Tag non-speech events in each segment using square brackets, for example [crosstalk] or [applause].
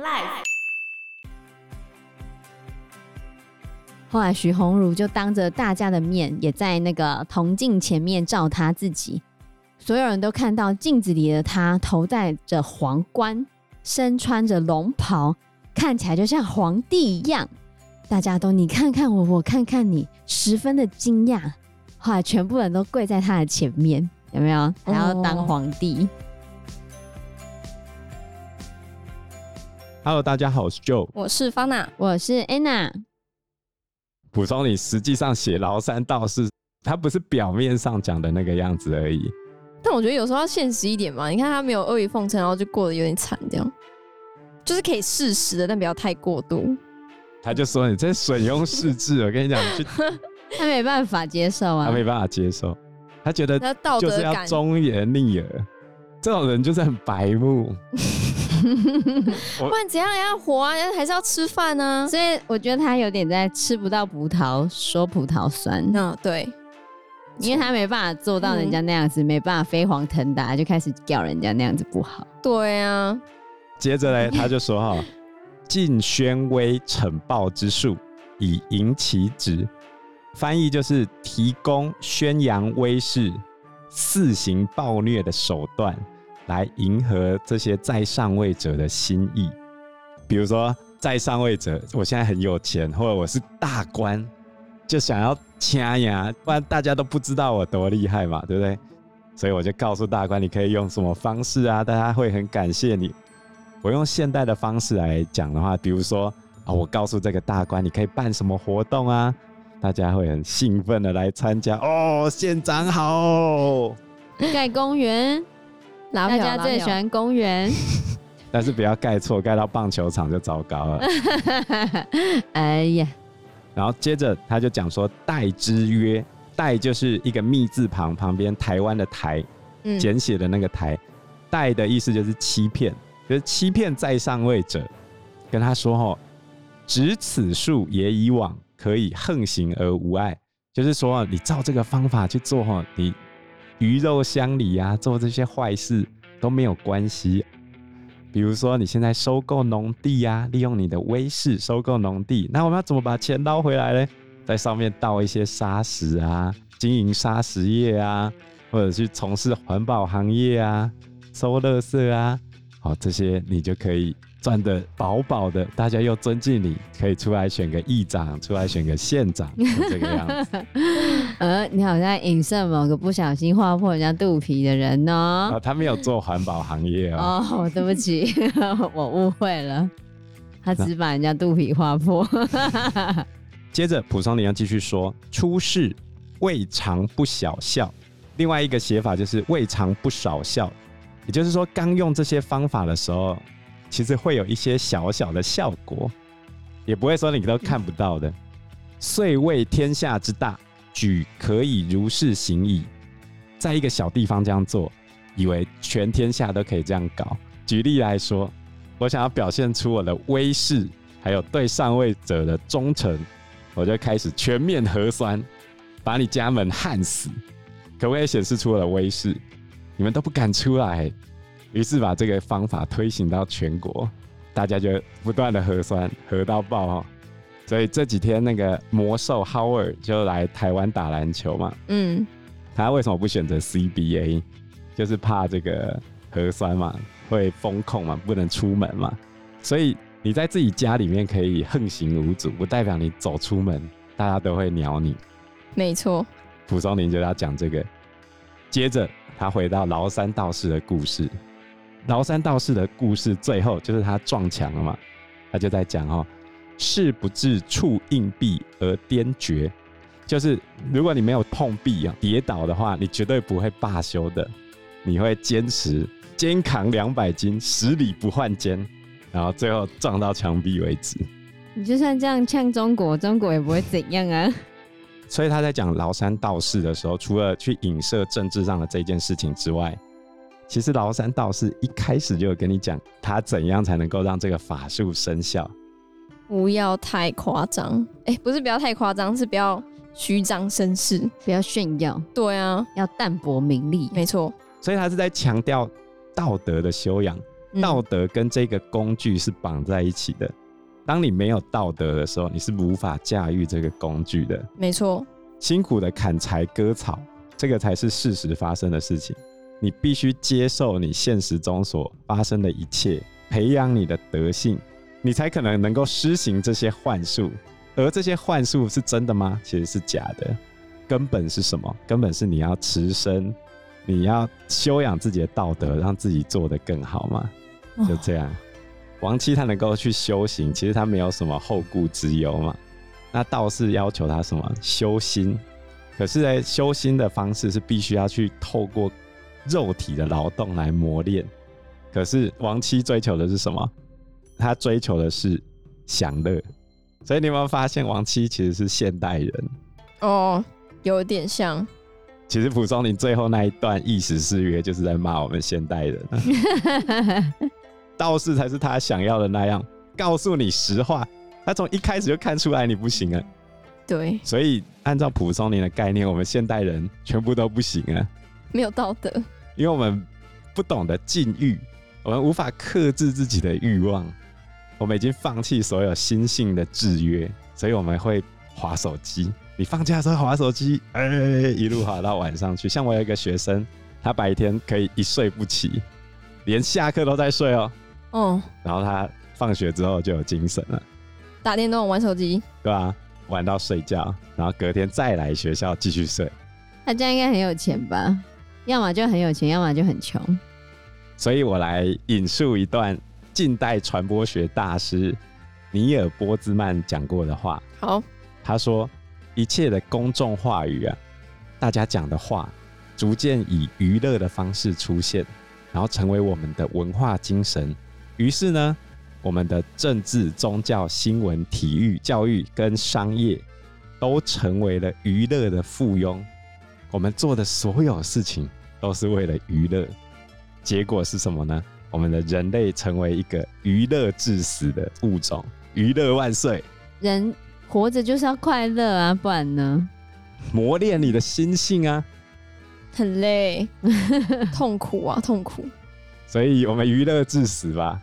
Life。后来许宏儒就当着大家的面，也在那个铜镜前面照他自己。所有人都看到镜子里的他，头戴着皇冠，身穿着龙袍，看起来就像皇帝一样。大家都你看看我，我看看你，十分的惊讶。后来全部人都跪在他的前面，有没有？还要当皇帝。Hello，大家好，我是 Joe，我是 Fana，我是 Anna。补充你实际上写崂山道士，他不是表面上讲的那个样子而已。但我觉得有时候要现实一点嘛，你看他没有阿谀奉承，然后就过得有点惨，这样就是可以适时的，但不要太过度。他就说你这损庸世志，我跟你讲，就 [laughs] 他没办法接受啊，他没办法接受，他觉得就是要忠言逆耳，这种人就是很白目。[laughs] 不然怎样也要活啊，还是要吃饭呢？所以我觉得他有点在吃不到葡萄说葡萄酸。嗯，对，因为他没办法做到人家那样子，嗯、没办法飞黄腾达，就开始叫人家那样子不好。对啊，接着嘞，他就说哈，[laughs] 尽宣威惩暴之术，以迎其职。翻译就是提供宣扬威势、肆行暴虐的手段。来迎合这些在上位者的心意，比如说在上位者，我现在很有钱，或者我是大官，就想要掐呀，不然大家都不知道我多厉害嘛，对不对？所以我就告诉大官，你可以用什么方式啊，大家会很感谢你。我用现代的方式来讲的话，比如说啊，我告诉这个大官，你可以办什么活动啊，大家会很兴奋的来参加。哦，县长好，盖公园。大家最喜欢公园，[laughs] 但是不要盖错，盖到棒球场就糟糕了。[laughs] 哎呀，然后接着他就讲说，代之曰，代就是一个密字旁旁边台湾的台，简写的那个台，代的意思就是欺骗，就是欺骗在上位者，跟他说吼，执此术也以往，可以横行而无碍，就是说你照这个方法去做吼，你。鱼肉乡里呀，做这些坏事都没有关系。比如说，你现在收购农地呀，利用你的威势收购农地，那我们要怎么把钱捞回来呢？在上面倒一些砂石啊，经营砂石业啊，或者去从事环保行业啊，收垃圾啊，好，这些你就可以。赚得饱饱的，大家又尊敬你，可以出来选个议长，出来选个县长，这个样子。[laughs] 呃，你好像影射某个不小心划破人家肚皮的人哦。啊，他没有做环保行业哦。哦，对不起，[laughs] 我误会了。他只把人家肚皮划破。[laughs] 接着，蒲松龄要继续说：出事未尝不小笑。另外一个写法就是未尝不少效，也就是说，刚用这些方法的时候。其实会有一些小小的效果，也不会说你都看不到的。遂为天下之大，举可以如是行矣。在一个小地方这样做，以为全天下都可以这样搞。举例来说，我想要表现出我的威势，还有对上位者的忠诚，我就开始全面核酸，把你家门焊死。可不可以显示出我的威势？你们都不敢出来。于是把这个方法推行到全国，大家就不断的核酸，核到爆哦。所以这几天那个魔兽 Howard 就来台湾打篮球嘛。嗯，他为什么不选择 CBA？就是怕这个核酸嘛，会封控嘛，不能出门嘛。所以你在自己家里面可以横行无阻，不代表你走出门，大家都会鸟你。没错，蒲松龄就要讲这个。接着他回到崂山道士的故事。崂山道士的故事最后就是他撞墙了嘛，他就在讲哦，事不至触硬壁而颠绝，就是如果你没有碰壁啊，跌倒的话，你绝对不会罢休的，你会坚持肩扛两百斤，十里不换肩，然后最后撞到墙壁为止。你就算这样呛中国，中国也不会怎样啊。所以他在讲崂山道士的时候，除了去影射政治上的这件事情之外，其实崂山道士一开始就有跟你讲，他怎样才能够让这个法术生效。不要太夸张，哎、欸，不是不要太夸张，是不要虚张声势，不要炫耀。对啊，要淡泊名利，没错。所以他是在强调道德的修养，嗯道德跟这个工具是绑在一起的。当你没有道德的时候，你是无法驾驭这个工具的。没错，辛苦的砍柴割草，这个才是事实发生的事情。你必须接受你现实中所发生的一切，培养你的德性，你才可能能够施行这些幻术。而这些幻术是真的吗？其实是假的。根本是什么？根本是你要持身，你要修养自己的道德，让自己做得更好嘛。就这样，亡妻他能够去修行，其实他没有什么后顾之忧嘛。那道士要求他什么？修心。可是呢，修心的方式是必须要去透过肉体的劳动来磨练。可是王七追求的是什么？他追求的是享乐。所以你有没有发现，王七其实是现代人？哦，有点像。其实蒲松龄最后那一段意识誓约，就是在骂我们现代人。[laughs] 道士才是他想要的那样，告诉你实话。他从一开始就看出来你不行啊。对。所以按照蒲松龄的概念，我们现代人全部都不行啊。没有道德，因为我们不懂得禁欲，我们无法克制自己的欲望。我们已经放弃所有心性的制约，所以我们会划手机。你放假的时候划手机，哎、欸，一路划到晚上去。像我有一个学生，他白天可以一睡不起，连下课都在睡哦。哦。然后他放学之后就有精神了，打电动、玩手机，对啊？玩到睡觉，然后隔天再来学校继续睡。他这样应该很有钱吧？要么就很有钱，要么就很穷。所以我来引述一段。近代传播学大师尼尔波兹曼讲过的话，好，他说：“一切的公众话语啊，大家讲的话，逐渐以娱乐的方式出现，然后成为我们的文化精神。于是呢，我们的政治、宗教、新闻、体育、教育跟商业，都成为了娱乐的附庸。我们做的所有事情，都是为了娱乐。结果是什么呢？”我们的人类成为一个娱乐致死的物种，娱乐万岁！人活着就是要快乐啊，不然呢？磨练你的心性啊，很累，[laughs] 痛苦啊，痛苦。所以我们娱乐致死吧。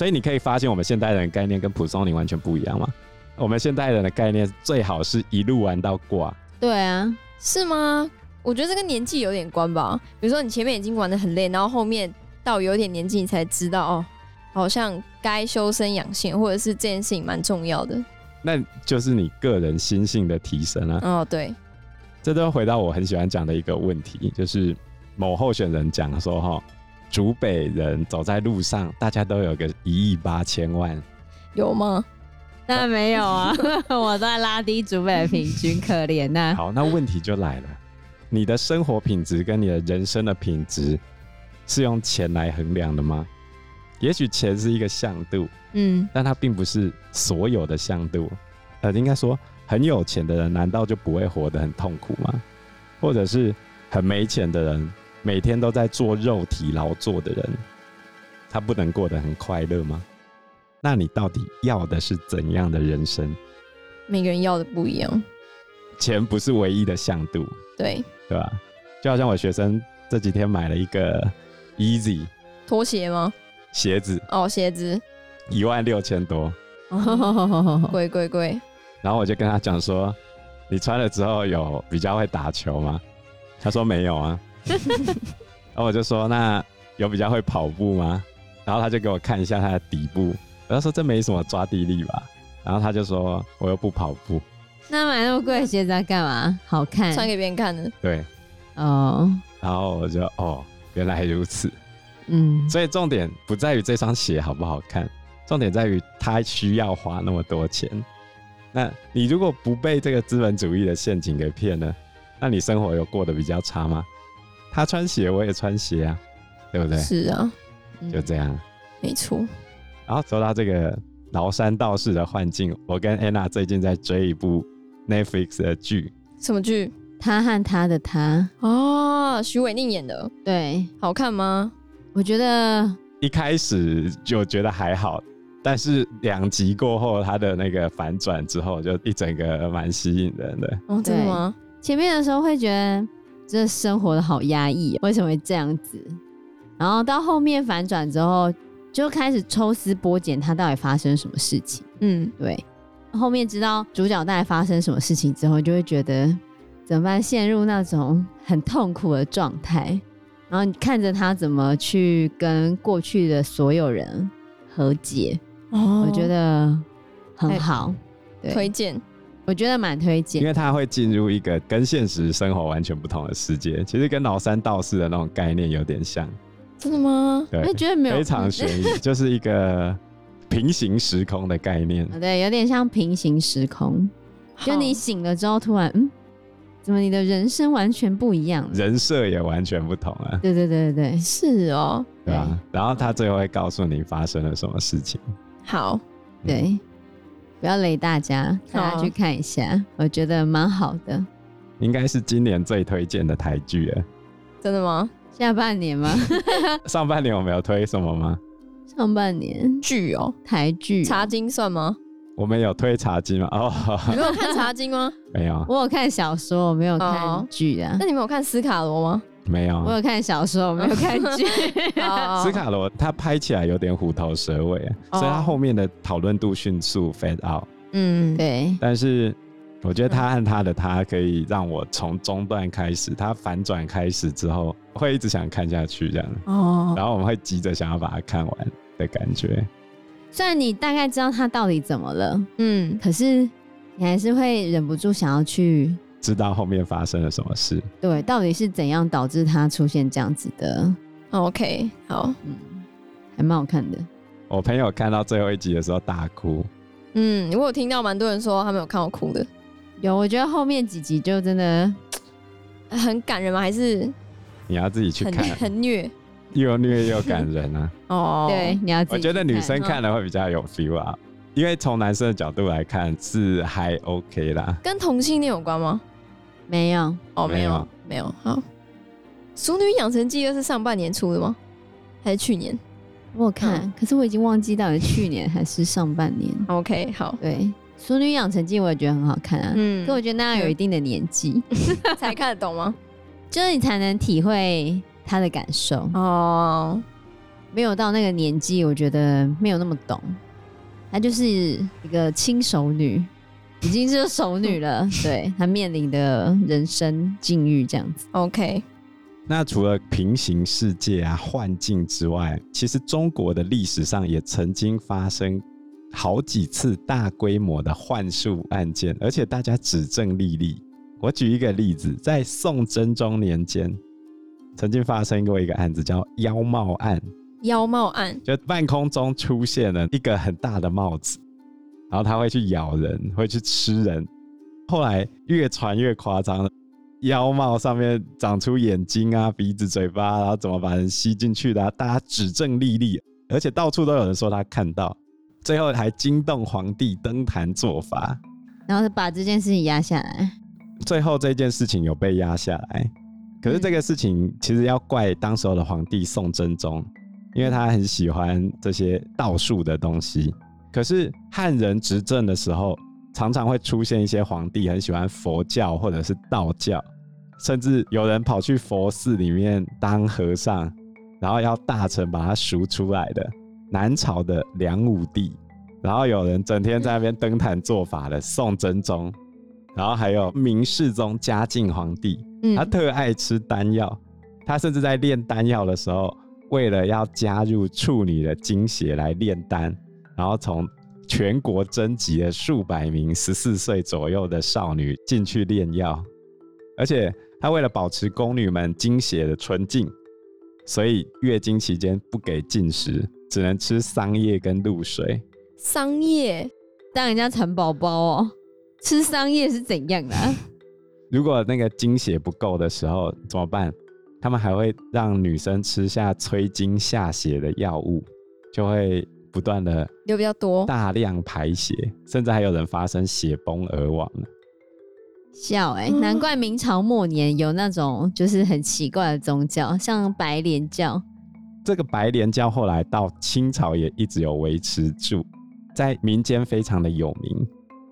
所以你可以发现，我们现代人的概念跟蒲松龄完全不一样嘛。我们现代人的概念最好是一路玩到挂。对啊，是吗？我觉得这跟年纪有点关吧。比如说你前面已经玩的很累，然后后面。到有点年纪，你才知道哦，好像该修身养性，或者是这件事情蛮重要的。那就是你个人心性的提升啊。哦，对，这都回到我很喜欢讲的一个问题，就是某候选人讲说，哈，竹北人走在路上，大家都有个一亿八千万，有吗？当然没有啊，[laughs] [laughs] 我在拉低竹北的平均，可怜呐、啊。好，那问题就来了，你的生活品质跟你的人生的品质。是用钱来衡量的吗？也许钱是一个向度，嗯，但它并不是所有的向度。呃，应该说，很有钱的人难道就不会活得很痛苦吗？或者是很没钱的人，每天都在做肉体劳作的人，他不能过得很快乐吗？那你到底要的是怎样的人生？每个人要的不一样，钱不是唯一的向度，对，对吧？就好像我学生这几天买了一个。Easy 拖鞋吗？鞋子哦，鞋子一万六千多，[laughs] 贵贵贵。然后我就跟他讲说：“你穿了之后有比较会打球吗？”他说：“没有啊。” [laughs] 然后我就说：“那有比较会跑步吗？”然后他就给我看一下他的底部，我就说：“这没什么抓地力吧？”然后他就说：“我又不跑步。”那买那么贵的鞋子要干嘛？好看，穿给别人看的。对，哦。然后我就哦。原来如此，嗯，所以重点不在于这双鞋好不好看，重点在于他需要花那么多钱。那你如果不被这个资本主义的陷阱给骗了，那你生活有过得比较差吗？他穿鞋，我也穿鞋啊，对不对？是啊，就这样，嗯、没错。然后说到这个崂山道士的幻境，我跟安娜最近在追一部 Netflix 的剧，什么剧？他和他的他哦，许玮宁演的，对，好看吗？我觉得一开始就觉得还好，但是两集过后，他的那个反转之后，就一整个蛮吸引人的。哦，真的吗？前面的时候会觉得这生活的好压抑，为什么会这样子？然后到后面反转之后，就开始抽丝剥茧，他到底发生什么事情。嗯，对。后面知道主角大概发生什么事情之后，就会觉得怎么办？陷入那种很痛苦的状态。然后你看着他怎么去跟过去的所有人和解，哦，我觉得很好，对，推荐，我觉得蛮推荐，因为他会进入一个跟现实生活完全不同的世界，其实跟老三道士的那种概念有点像。真的吗？对，我觉得没有非常悬疑，[laughs] 就是一个平行时空的概念。对，有点像平行时空，就你醒了之后突然嗯。怎么你的人生完全不一样？人设也完全不同啊！对对对对对，是哦，对啊。然后他最后会告诉你发生了什么事情。好，对，不要雷大家，大家去看一下，我觉得蛮好的。应该是今年最推荐的台剧了。真的吗？下半年吗？[laughs] 上半年我们有推什么吗？上半年剧哦，台剧茶经算吗？我们有推茶经吗？哦，[laughs] 你没有看茶经吗？没有，我有看小说，我没有看剧啊。那你们有看斯卡罗吗？没有，我有看小说，我没有看剧。[laughs] 斯卡罗他拍起来有点虎头蛇尾，所以他后面的讨论度迅速 fade out。嗯，对。但是我觉得他和他的他可以让我从中段开始，他反转开始之后，会一直想看下去这样。哦。然后我们会急着想要把它看完的感觉。虽然你大概知道他到底怎么了，嗯，可是你还是会忍不住想要去知道后面发生了什么事。对，到底是怎样导致他出现这样子的？OK，好，嗯，还蛮好看的。我朋友看到最后一集的时候大哭。嗯，我有听到蛮多人说他们有看我哭的。有，我觉得后面几集就真的很感人吗？还是你要自己去看？很，很虐。又虐又感人啊！[laughs] 哦，对，你要自己。我觉得女生看了会比较有 feel 啊，因为从男生的角度来看是还 OK 啦。跟同性恋有关吗？没有，哦，没有，没有。好，《熟女养成记》是上半年出的吗？还是去年？我有看，可是我已经忘记到底去年还是上半年。OK，好。对，《熟女养成记》我也觉得很好看啊。嗯，可我觉得那样有一定的年纪 [laughs] 才看得懂吗？就是你才能体会。他的感受哦，没有到那个年纪，我觉得没有那么懂。她就是一个轻熟女，已经是熟女了。[laughs] 对，她面临的人生境遇这样子。OK，那除了平行世界啊、幻境之外，其实中国的历史上也曾经发生好几次大规模的幻术案件，而且大家指证历历。我举一个例子，在宋真宗年间。曾经发生过一个案子，叫妖帽案。妖帽案，就半空中出现了一个很大的帽子，然后它会去咬人，会去吃人。后来越传越夸张了，妖帽上面长出眼睛啊、鼻子、嘴巴，然后怎么把人吸进去的啊？大家指证历历，而且到处都有人说他看到，最后还惊动皇帝登坛做法，然后把这件事情压下来。最后这件事情有被压下来。可是这个事情其实要怪当时候的皇帝宋真宗，因为他很喜欢这些道术的东西。可是汉人执政的时候，常常会出现一些皇帝很喜欢佛教或者是道教，甚至有人跑去佛寺里面当和尚，然后要大臣把他赎出来的。南朝的梁武帝，然后有人整天在那边登坛做法的宋真宗，然后还有明世宗嘉靖皇帝。他特爱吃丹药，他甚至在炼丹药的时候，为了要加入处女的精血来炼丹，然后从全国征集了数百名十四岁左右的少女进去炼药，而且他为了保持宫女们精血的纯净，所以月经期间不给进食，只能吃桑叶跟露水。桑叶当人家蚕宝宝哦，吃桑叶是怎样的啊？[laughs] 如果那个精血不够的时候怎么办？他们还会让女生吃下催经下血的药物，就会不断的流比较多，大量排血，甚至还有人发生血崩而亡。笑哎、欸，难怪明朝末年有那种就是很奇怪的宗教，像白莲教。这个白莲教后来到清朝也一直有维持住，在民间非常的有名。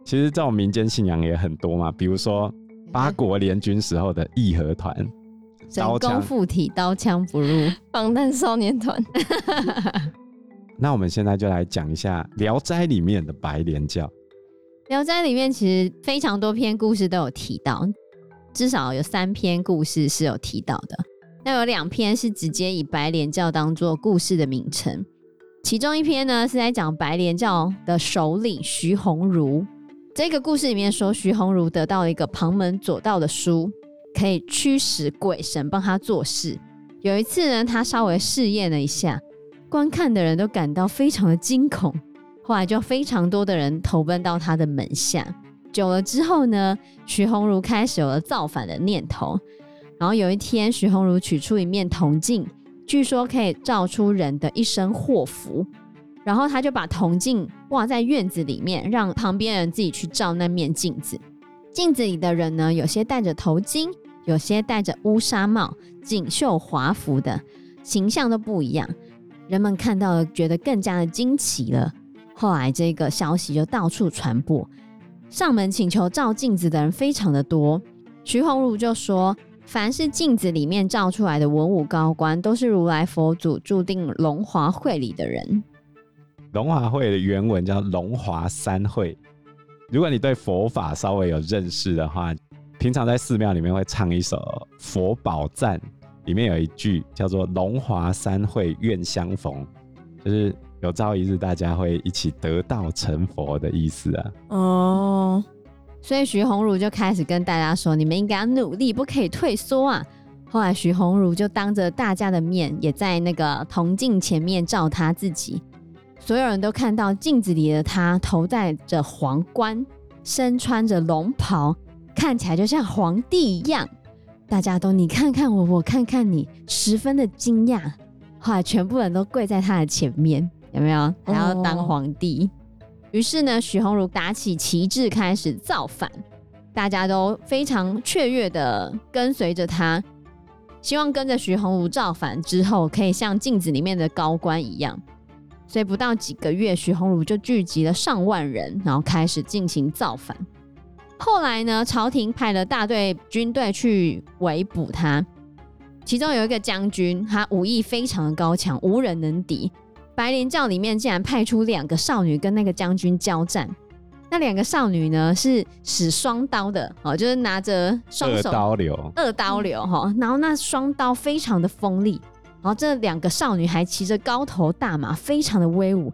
其实这种民间信仰也很多嘛，比如说。八国联军时候的义和团，神功附体，刀枪不入，防弹少年团。[laughs] 那我们现在就来讲一下《聊斋》里面的白莲教。《聊斋》里面其实非常多篇故事都有提到，至少有三篇故事是有提到的。那有两篇是直接以白莲教当做故事的名称，其中一篇呢是在讲白莲教的首领徐鸿儒。这个故事里面说，徐鸿儒得到一个旁门左道的书，可以驱使鬼神帮他做事。有一次呢，他稍微试验了一下，观看的人都感到非常的惊恐。后来就非常多的人投奔到他的门下。久了之后呢，徐鸿儒开始有了造反的念头。然后有一天，徐鸿儒取出一面铜镜，据说可以照出人的一身祸福。然后他就把铜镜挂在院子里面，让旁边人自己去照那面镜子。镜子里的人呢，有些戴着头巾，有些戴着乌纱帽，锦绣华服的形象都不一样。人们看到了，觉得更加的惊奇了。后来这个消息就到处传播，上门请求照镜子的人非常的多。徐鸿儒就说。凡是镜子里面照出来的文武高官，都是如来佛祖注定龙华会里的人。龙华会的原文叫龙华三会。如果你对佛法稍微有认识的话，平常在寺庙里面会唱一首佛宝赞，里面有一句叫做“龙华三会愿相逢”，就是有朝一日大家会一起得道成佛的意思啊。哦。所以徐鸿儒就开始跟大家说：“你们应该要努力，不可以退缩啊！”后来徐鸿儒就当着大家的面，也在那个铜镜前面照他自己，所有人都看到镜子里的他头戴着皇冠，身穿着龙袍，看起来就像皇帝一样。大家都你看看我，我看看你，十分的惊讶。后来全部人都跪在他的前面，有没有？还要当皇帝。哦于是呢，徐鸿儒打起旗帜开始造反，大家都非常雀跃的跟随着他，希望跟着徐鸿儒造反之后，可以像镜子里面的高官一样。所以不到几个月，徐鸿儒就聚集了上万人，然后开始进行造反。后来呢，朝廷派了大队军队去围捕他，其中有一个将军，他武艺非常的高强，无人能敌。白莲教里面竟然派出两个少女跟那个将军交战，那两个少女呢是使双刀的哦，就是拿着双手二刀流，二刀流哈，然后那双刀非常的锋利，然后这两个少女还骑着高头大马，非常的威武，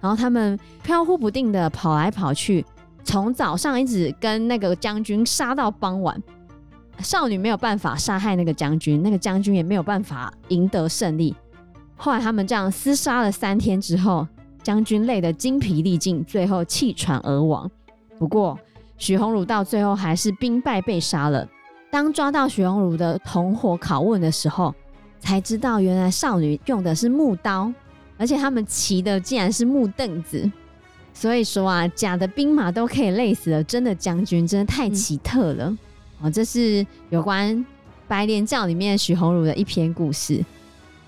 然后他们飘忽不定的跑来跑去，从早上一直跟那个将军杀到傍晚，少女没有办法杀害那个将军，那个将军也没有办法赢得胜利。后来他们这样厮杀了三天之后，将军累得精疲力尽，最后气喘而亡。不过许鸿儒到最后还是兵败被杀了。当抓到许鸿儒的同伙拷问的时候，才知道原来少女用的是木刀，而且他们骑的竟然是木凳子。所以说啊，假的兵马都可以累死了，真的将军真的太奇特了。哦、嗯，这是有关白莲教里面徐鸿儒的一篇故事。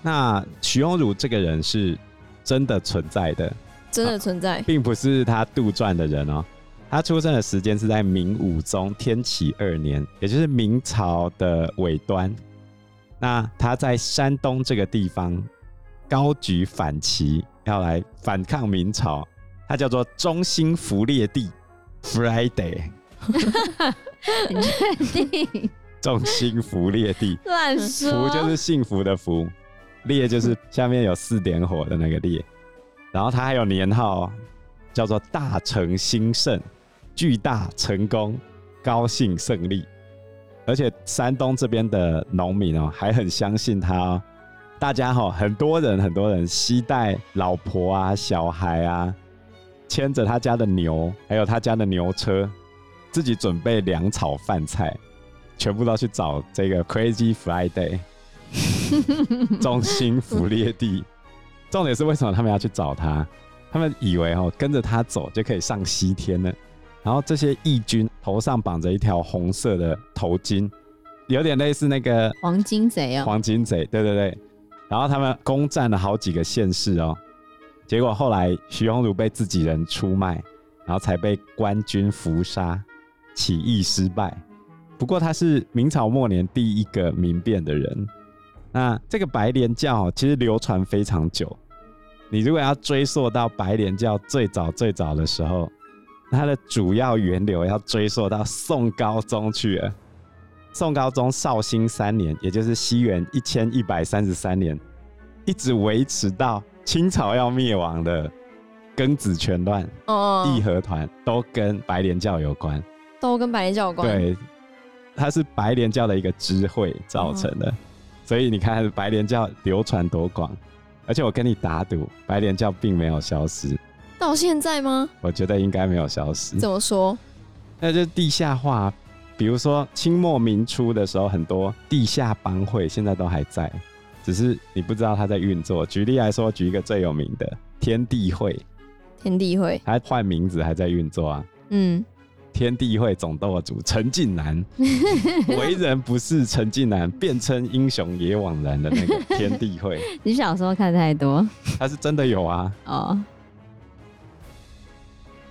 那徐鸿儒这个人是真的存在的，真的存在，并不是他杜撰的人哦。他出生的时间是在明武宗天启二年，也就是明朝的尾端。那他在山东这个地方高举反旗，要来反抗明朝。他叫做中心福列地 Friday。你确定？中心福列地，乱说。福就是幸福的福。列就是下面有四点火的那个列，然后它还有年号叫做大成兴盛、巨大成功、高兴胜利，而且山东这边的农民哦还很相信他哦，大家哈很多人很多人期待老婆啊小孩啊，牵着他家的牛，还有他家的牛车，自己准备粮草饭菜，全部都去找这个 Crazy Friday。中心福烈帝，重点是为什么他们要去找他？他们以为哦，跟着他走就可以上西天了。然后这些义军头上绑着一条红色的头巾，有点类似那个黄金贼哦。黄金贼，对对对。然后他们攻占了好几个县市哦。结果后来徐荣儒被自己人出卖，然后才被官军伏杀，起义失败。不过他是明朝末年第一个民变的人。那这个白莲教其实流传非常久，你如果要追溯到白莲教最早最早的时候，它的主要源流要追溯到宋高宗去了。宋高宗绍兴三年，也就是西元一千一百三十三年，一直维持到清朝要灭亡的庚子拳乱、哦，义和团，都跟白莲教有关。都跟白莲教有关。对，它是白莲教的一个支会造成的，哦、所以你看白莲教流传多广。而且我跟你打赌，白莲教并没有消失。到现在吗？我觉得应该没有消失。怎么说？那就是地下化。比如说清末民初的时候，很多地下帮会现在都还在，只是你不知道它在运作。举例来说，举一个最有名的天地会。天地会，它换名字还在运作啊。嗯。天地会总舵主陈近南，[laughs] 为人不是陈近南，便称英雄也枉然的那个天地会。[laughs] 你小时候看太多，他是真的有啊。哦。